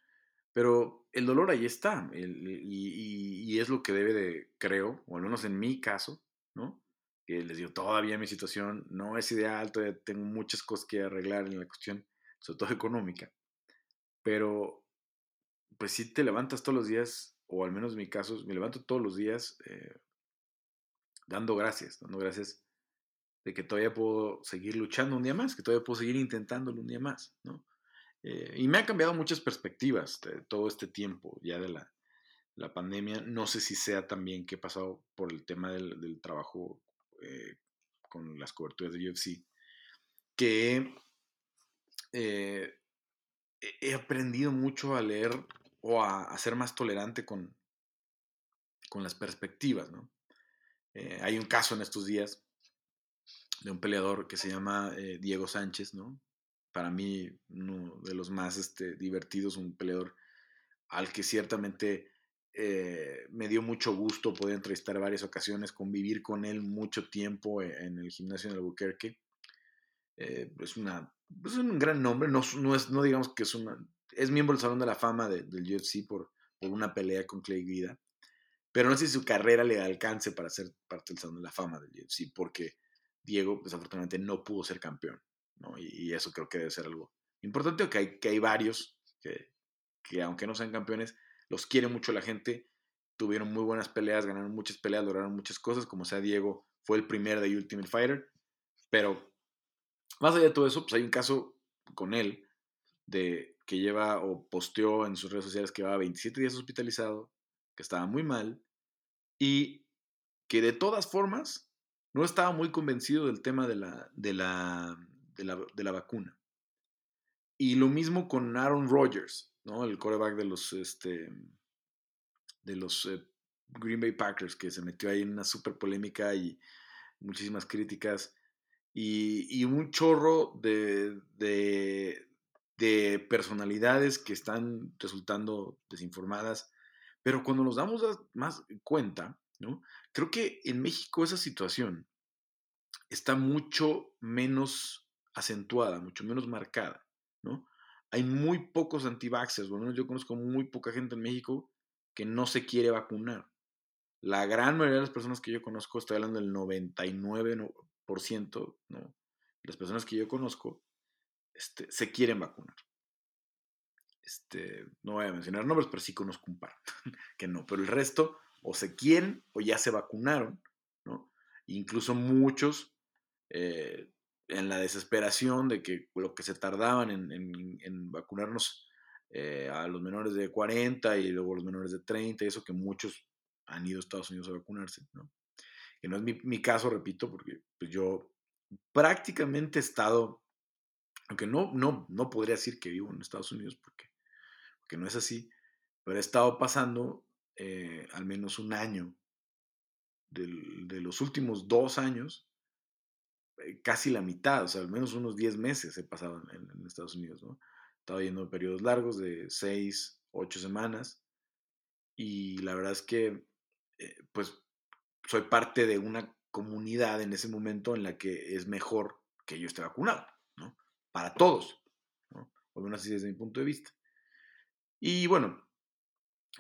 Pero el dolor ahí está, y, es lo que debe de, creo, o al menos en mi caso, ¿no? Que les digo, todavía mi situación no es ideal, todavía tengo muchas cosas que arreglar en la cuestión, sobre todo económica, pero pues si te levantas todos los días, o al menos en mi caso, me levanto todos los días eh, dando gracias, dando gracias de que todavía puedo seguir luchando un día más, que todavía puedo seguir intentándolo un día más, ¿no? Eh, y me ha cambiado muchas perspectivas de todo este tiempo ya de la, la pandemia. No sé si sea también que he pasado por el tema del, trabajo eh, con las coberturas de UFC, que eh, he aprendido mucho a leer o a, ser más tolerante con, con las perspectivas, ¿no? hay un caso en estos días de un peleador que se llama eh, Diego Sánchez, ¿no? Para mí, uno de los más este, divertidos, un peleador al que ciertamente eh, me dio mucho gusto poder entrevistar varias ocasiones, convivir con él mucho tiempo en el gimnasio de Albuquerque. Eh, es, una, es un gran nombre, no, no, es, no digamos que es una... Es miembro del Salón de la Fama del UFC por, por una pelea con Clay Guida, pero no sé si su carrera le alcance para ser parte del Salón de la Fama del UFC, porque Diego desafortunadamente no pudo ser campeón, ¿no? Y, eso creo que debe ser algo importante, que hay, que hay varios que, que aunque no sean campeones, los quiere mucho la gente, tuvieron muy buenas peleas, ganaron muchas peleas, lograron muchas cosas, como sea Diego, fue el primer de Ultimate Fighter, pero más allá de todo eso, pues hay un caso con él de que lleva o posteó en sus redes sociales que llevaba 27 días hospitalizado, que estaba muy mal y que de todas formas no estaba muy convencido del tema de la, de la, de la, vacuna. Y lo mismo con Aaron Rodgers, ¿no? El coreback de los, este, de los eh, Green Bay Packers, que se metió ahí en una súper polémica y muchísimas críticas. Y, un chorro de, de, de, personalidades que están resultando desinformadas. Pero cuando nos damos más cuenta, ¿no? Creo que en México esa situación está mucho menos acentuada, mucho menos marcada, ¿no? Hay muy pocos antivaxxers, bueno, yo conozco muy poca gente en México que no se quiere vacunar. La gran mayoría de las personas que yo conozco, estoy hablando del 99%, ¿no? Las personas que yo conozco este, se quieren vacunar. Este, no voy a mencionar nombres, pero sí conozco un par que no, pero el resto o se quieren o ya se vacunaron, ¿no? Incluso muchos eh, en la desesperación de que lo que se tardaban en, vacunarnos eh, a los menores de 40 y luego los menores de 30, eso que muchos han ido a Estados Unidos a vacunarse, ¿no? Que no es mi, caso, repito, porque pues, yo prácticamente he estado, aunque no, no, no podría decir que vivo en Estados Unidos, porque, porque no es así, pero he estado pasando eh, al menos un año de los últimos dos años, eh, casi la mitad, o sea, al menos unos 10 meses he pasado en, Estados Unidos, ¿no? Estaba yendo periodos largos de 6, 8 semanas y la verdad es que, eh, pues, soy parte de una comunidad en ese momento en la que es mejor que yo esté vacunado, ¿no? Para todos, ¿no? O menos así desde mi punto de vista. Y bueno,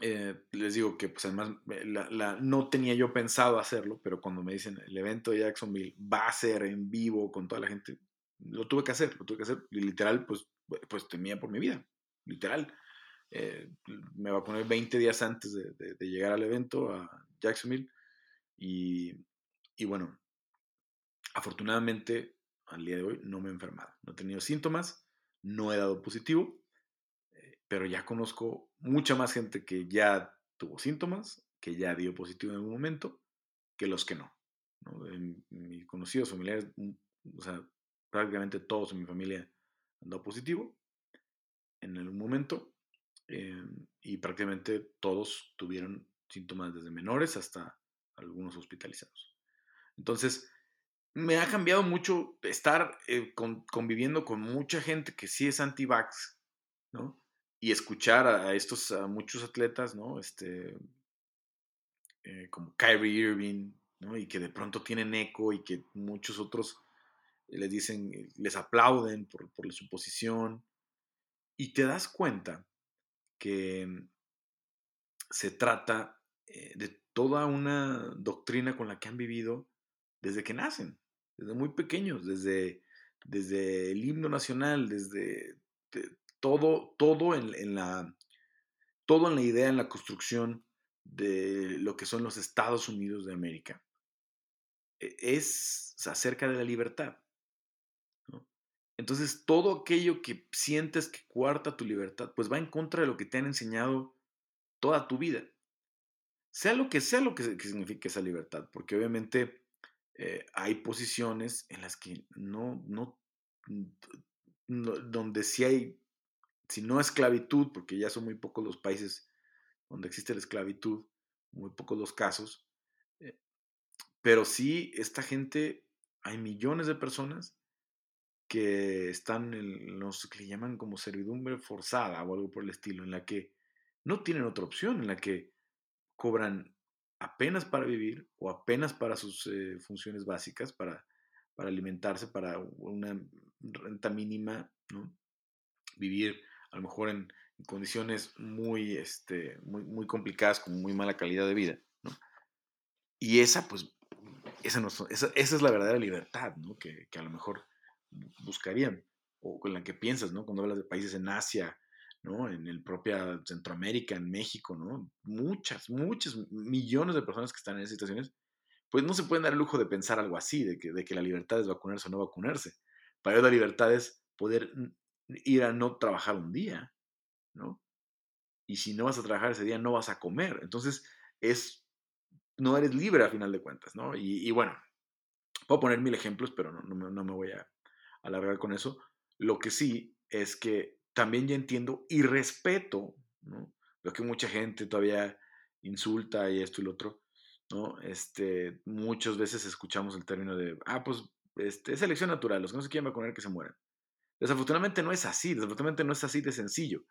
eh, les digo que pues además eh, la, no tenía yo pensado hacerlo, pero cuando me dicen el evento de Jacksonville va a ser en vivo con toda la gente, lo tuve que hacer, lo tuve que hacer. Y literal, pues, pues temía por mi vida, literal. Eh, me vacuné 20 días antes de, llegar al evento a Jacksonville y, y bueno, afortunadamente al día de hoy no me he enfermado, no he tenido síntomas, no he dado positivo pero ya conozco mucha más gente que ya tuvo síntomas, que ya dio positivo en algún momento, que los que no. ¿no? En mis conocidos familiares, mm, o sea, prácticamente todos en mi familia han dado positivo en algún momento em, y prácticamente todos tuvieron síntomas desde menores hasta algunos hospitalizados. Entonces, me ha cambiado mucho estar eh, conviviendo con mucha gente que sí es anti-vax, ¿no? y escuchar a, estos, a muchos atletas, ¿no? Este, eh, como Kyrie Irving, ¿no? Y que de pronto tienen eco y que muchos otros les dicen, les aplauden por, por su posición. Y te das cuenta que se trata eh, de toda una doctrina con la que han vivido desde que nacen, desde muy pequeños, desde, desde el himno nacional, desde todo, todo en, la, todo en la idea, en la construcción de lo que son los Estados Unidos de América. e, es acerca de la libertad. Entonces, todo aquello que sientes que cuarta tu libertad, pues va en contra de lo que te han enseñado toda tu vida. Sea lo que sea lo que, signifique esa libertad, porque obviamente eh, hay posiciones en las que no, no, donde sí hay, si no esclavitud, porque ya son muy pocos los países donde existe la esclavitud, muy pocos los casos, eh, pero sí, esta gente, hay millones de personas que están en los que le llaman como servidumbre forzada o algo por el estilo, en la que no tienen otra opción, en la que cobran apenas para vivir o apenas para sus eh, funciones básicas, para, para alimentarse, para una renta mínima, ¿no? Vivir a lo mejor en, condiciones muy, este, muy, muy complicadas, con muy mala calidad de vida, ¿no? Y esa, pues, esa, no esa, esa, es la verdadera libertad, ¿no? Que, que a lo mejor buscarían, o con la que piensas, ¿no? Cuando hablas de países en Asia, ¿no? En el propia Centroamérica, en México, ¿no? Muchas, muchas, millones de personas que están en esas situaciones, pues no se pueden dar el lujo de pensar algo así, de que, de que la libertad es vacunarse o no vacunarse. Para ellos la libertad es poder ir a no trabajar un día, ¿no? Y si no vas a trabajar ese día, no vas a comer. Entonces, es, no eres libre a final de cuentas, ¿no? Y, bueno, puedo poner mil ejemplos, pero no, no me voy a, alargar con eso. Lo que sí es que también ya entiendo y respeto, ¿no? Que mucha gente todavía insulta y esto y lo otro. Este, muchas veces escuchamos el término de, ah, pues, este, es selección natural, los que no se quieren vacunar que se mueran. Desafortunadamente no es así, desafortunadamente no es así de sencillo.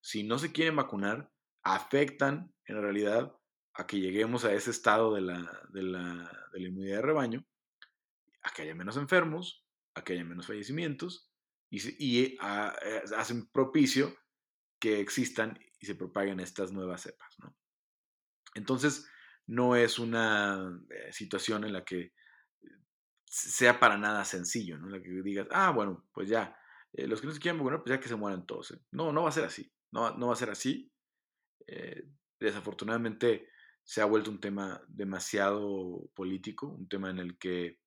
Si no se quieren vacunar, afectan en realidad a que lleguemos a ese estado de la, de la, de la inmunidad de rebaño, a que haya menos enfermos, a que haya menos fallecimientos y, ah, eh, hacen propicio que existan y se propaguen estas nuevas cepas. ¿no? Entonces, no es una eh, situación en la que sea para nada sencillo, ¿no? En la que digas, ah, bueno, pues ya, eh, los que no se quieran vacunar, pues ya que se mueran todos. No, no va a ser así, no, no va a ser así. desafortunadamente se ha vuelto un tema demasiado político, un tema en el que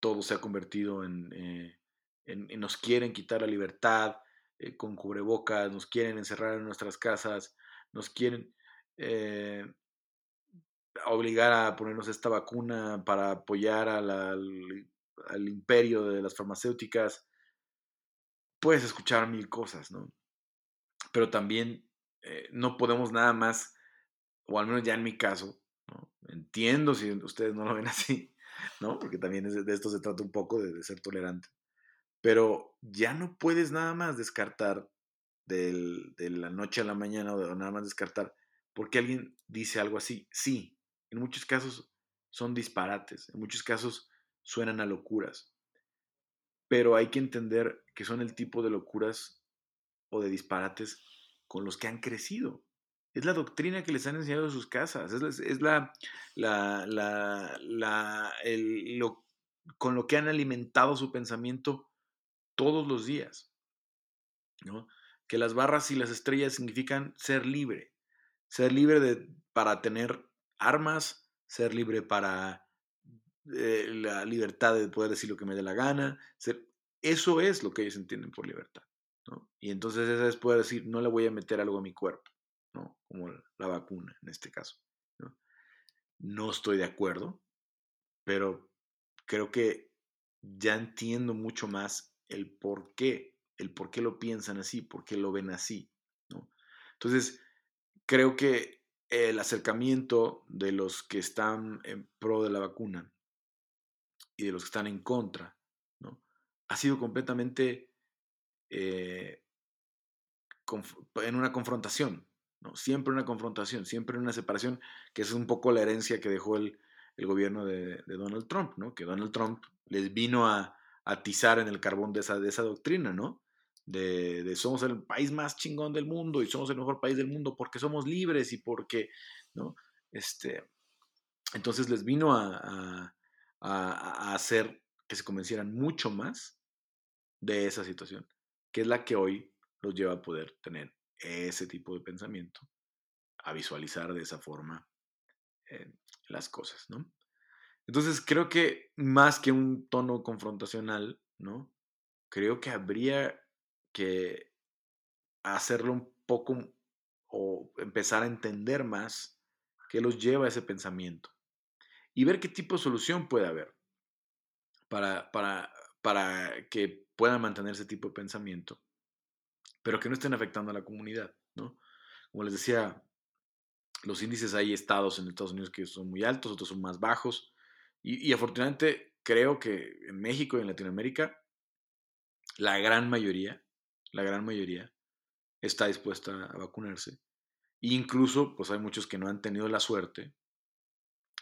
todo se ha convertido eh, nos quieren quitar la libertad eh, con cubrebocas, nos quieren encerrar en nuestras casas, nos quieren eh, obligar a ponernos esta vacuna para apoyar al, imperio de las farmacéuticas. Puedes escuchar mil cosas, ¿no? Pero también no podemos nada más, o al menos ya en mi caso, entiendo si ustedes no lo ven así, ¿no? Porque también de esto se trata un poco de, ser tolerante. Pero ya no puedes nada más descartar de la noche a la mañana o nada más descartar porque alguien dice algo así. Sí, en muchos casos son disparates, en muchos casos suenan a locuras, pero hay que entender que son el tipo de locuras o de disparates con los que han crecido es la doctrina que les han enseñado en sus casas, es, la, con lo que han alimentado su pensamiento todos los días. ¿no? Que las barras y las estrellas significan ser libre, ser libre de, para tener armas, ser libre para eh, la libertad de poder decir lo que me dé la gana, eso es lo que ellos entienden por libertad. ¿no? Y entonces esa es poder decir, no le voy a meter algo a mi cuerpo como la vacuna en este caso. ¿no? estoy de acuerdo, pero creo que ya entiendo mucho más el por qué, el por qué lo piensan así, por qué lo ven así. ¿no? Entonces, creo que el acercamiento de los que están en pro de la vacuna y de los que están en contra, ¿no? ha sido completamente eh, en una confrontación, Siempre una confrontación, siempre una separación, que es un poco la herencia que dejó el, gobierno de, Donald Trump, ¿no? Que Donald Trump les vino a atizar en el carbón de esa, de esa doctrina, ¿no? De, somos el país más chingón del mundo y somos el mejor país del mundo porque somos libres y porque, ¿no? Este, entonces les vino a, a hacer que se convencieran mucho más de esa situación, que es la que hoy los lleva a poder tener ese tipo de pensamiento, a visualizar de esa forma eh, las cosas, ¿no? Entonces creo que más que un tono confrontacional, ¿no? Creo que habría que hacerlo un poco o empezar a entender más qué los lleva a ese pensamiento y ver qué tipo de solución puede haber para, para, para que puedan mantener ese tipo de pensamiento, pero que no estén afectando a la comunidad, ¿no? Como les decía, los índices hay estados en Estados Unidos que son muy altos, otros son más bajos, y, afortunadamente creo que en México y en Latinoamérica, la gran mayoría, la gran mayoría está dispuesta a vacunarse. E incluso, pues hay muchos que no han tenido la suerte,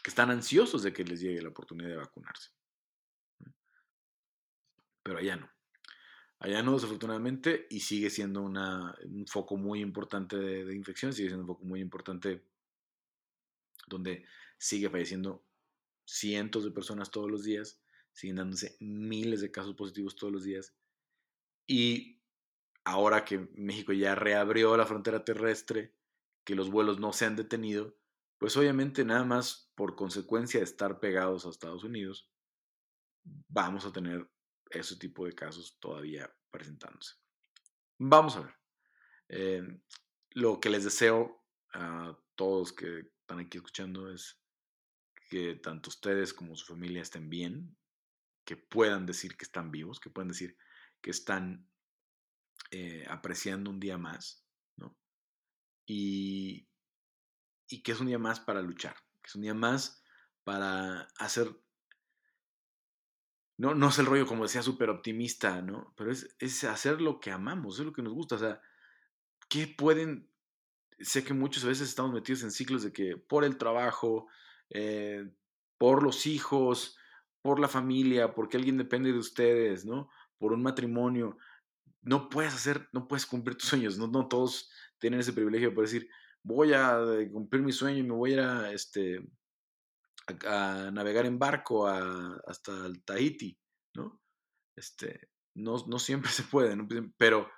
que están ansiosos de que les llegue la oportunidad de vacunarse. Pero allá no. Allá no, desafortunadamente, y sigue siendo una, un foco muy importante de, de, infección, sigue siendo un foco muy importante donde sigue falleciendo cientos de personas todos los días, siguen dándose miles de casos positivos todos los días. Y ahora que México ya reabrió la frontera terrestre, que los vuelos no se han detenido, pues obviamente nada más por consecuencia de estar pegados a Estados Unidos, vamos a tener ese tipo de casos todavía presentándose. Vamos a ver. Eh, lo que les deseo a todos que están aquí escuchando es que tanto ustedes como su familia estén bien, que puedan decir que están vivos, que puedan decir que están eh, apreciando un día más, ¿no? Y, y que es un día más para luchar, que es un día más para hacer no, no es el rollo, como decía, súper optimista, ¿no? Pero es, es, hacer lo que amamos, es lo que nos gusta. O sea, ¿qué pueden...? Sé que muchas veces estamos metidos en ciclos de que por el trabajo, eh, por los hijos, por la familia, porque alguien depende de ustedes, ¿no? Por un matrimonio. No puedes hacer, no puedes cumplir tus sueños. No, todos tienen ese privilegio poder decir, voy a eh, cumplir mi sueño y me voy a ir a, este, a, navegar en barco hasta el Tahiti, ¿no? Este, no, no siempre se puede, ¿no? pero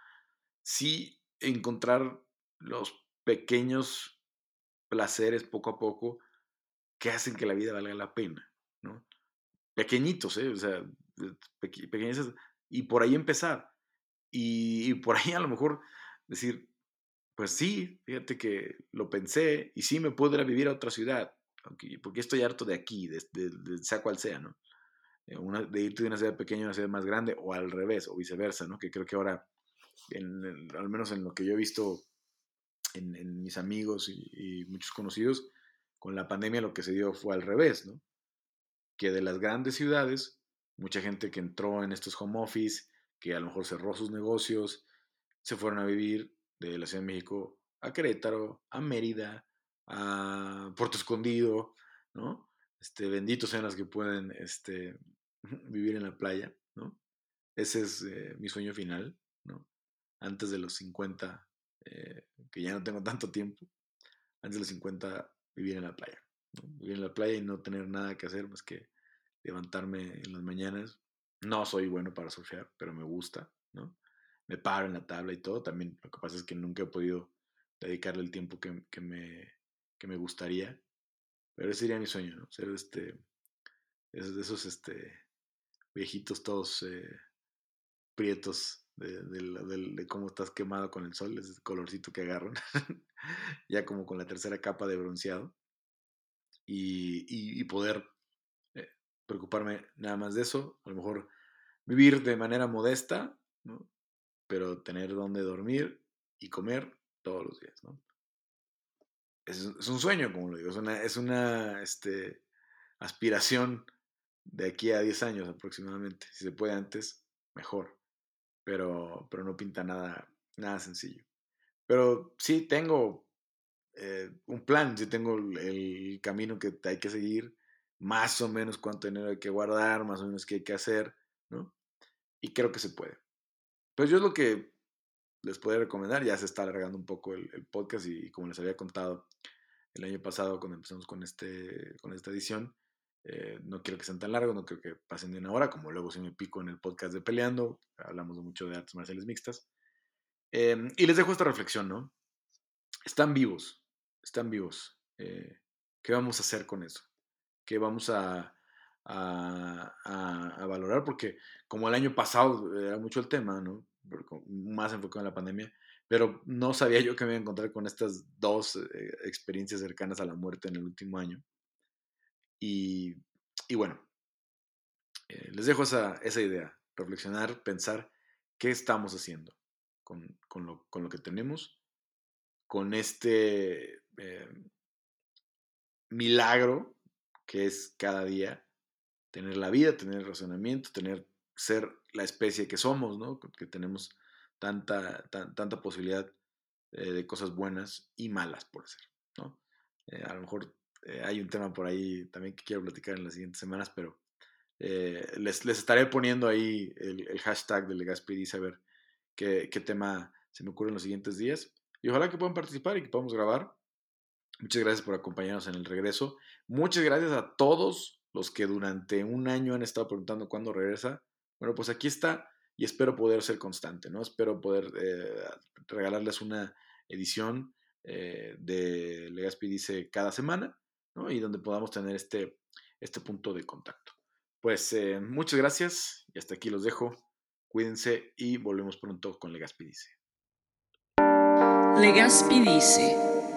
sí encontrar los pequeños placeres poco a poco que hacen que la vida valga la pena, ¿no? Pequeñitos, ¿eh? O sea, pequeñas, y por ahí empezar. Y, por ahí a lo mejor decir, pues sí, fíjate que lo pensé y sí me puedo ir a vivir a otra ciudad, porque estoy harto de aquí, de, de, de sea cual sea, ¿no? Eh, una, de irte de una ciudad pequeña a una ciudad más grande, o al revés, o viceversa, ¿no? Que creo que ahora, al menos en lo que yo he visto en, mis amigos y, muchos conocidos, con la pandemia lo que se dio fue al revés, ¿no? Que de las grandes ciudades, mucha gente que entró en estos home office, que a lo mejor cerró sus negocios, se fueron a vivir de la Ciudad de México a Querétaro, a Mérida, a Puerto Escondido, ¿no? Este, benditos sean las que pueden este, vivir en la playa, ¿no? Ese es eh, mi sueño final, ¿no? Antes de los 50, eh, que ya no tengo tanto tiempo, antes de los 50 vivir en la playa. Vivir en la playa y no tener nada que hacer más que levantarme en las mañanas. No soy bueno para surfear, pero me gusta, ¿no? Me paro en la tabla y todo. También lo que pasa es que nunca he podido dedicarle el tiempo que, que me que me gustaría. Pero ese sería mi sueño, ¿no? Ser este, esos, esos este, viejitos todos eh, prietos de, de, de, cómo estás quemado con el sol, ese colorcito que agarran, ya como con la tercera capa de bronceado, y, poder eh, preocuparme nada más de eso, a lo mejor vivir de manera modesta, pero tener donde dormir y comer todos los días, ¿no? es, es, un sueño, como lo digo, es una, es una este, aspiración de aquí a 10 años aproximadamente. Si se puede antes, mejor. Pero, pero no pinta nada, nada sencillo. Pero sí tengo eh, un plan, sí tengo el, camino que hay que seguir, más o menos cuánto dinero hay que guardar, más o menos qué hay que hacer, ¿no? Y creo que se puede. Pues yo es lo que les puedo recomendar. Ya se está alargando un poco el, podcast y como les había contado el año pasado cuando empezamos con, este, con esta edición, eh, no quiero que sean tan largos, no creo que pasen de una hora, como luego se me pico en el podcast de Peleando, hablamos mucho de artes marciales mixtas. Eh, y les dejo esta reflexión, ¿no? Están vivos, están vivos. Eh, ¿Qué vamos a hacer con eso? ¿Qué vamos a, a, valorar, porque como el año pasado era mucho el tema, ¿no? Más enfocado en la pandemia, pero no sabía yo que me iba a encontrar con estas dos eh, experiencias cercanas a la muerte en el último año. Y, bueno, eh, les dejo esa, esa, idea, reflexionar, pensar qué estamos haciendo con, con, lo, con lo, que tenemos, con este eh, milagro que es cada día tener la vida, tener razonamiento, tener ser la especie que somos, ¿no? Que tenemos tanta, tanta posibilidad eh, de cosas buenas y malas por hacer, ¿no? Eh, a lo mejor eh, hay un tema por ahí también que quiero platicar en las siguientes semanas, pero les, les, estaré poniendo ahí el, hashtag de Legaspi y saber qué, qué tema se me ocurre en los siguientes días. Y ojalá que puedan participar y que podamos grabar. Muchas gracias por acompañarnos en el regreso. Muchas gracias a todos los que durante un año han estado preguntando cuándo regresa. Bueno, pues aquí está y espero poder ser constante, ¿no? Espero poder eh, regalarles una edición eh, de Legaspi Dice cada semana, Y donde podamos tener este, este punto de contacto. Pues eh, muchas gracias y hasta aquí los dejo. Cuídense y volvemos pronto con Legaspi Dice. Legaspi Dice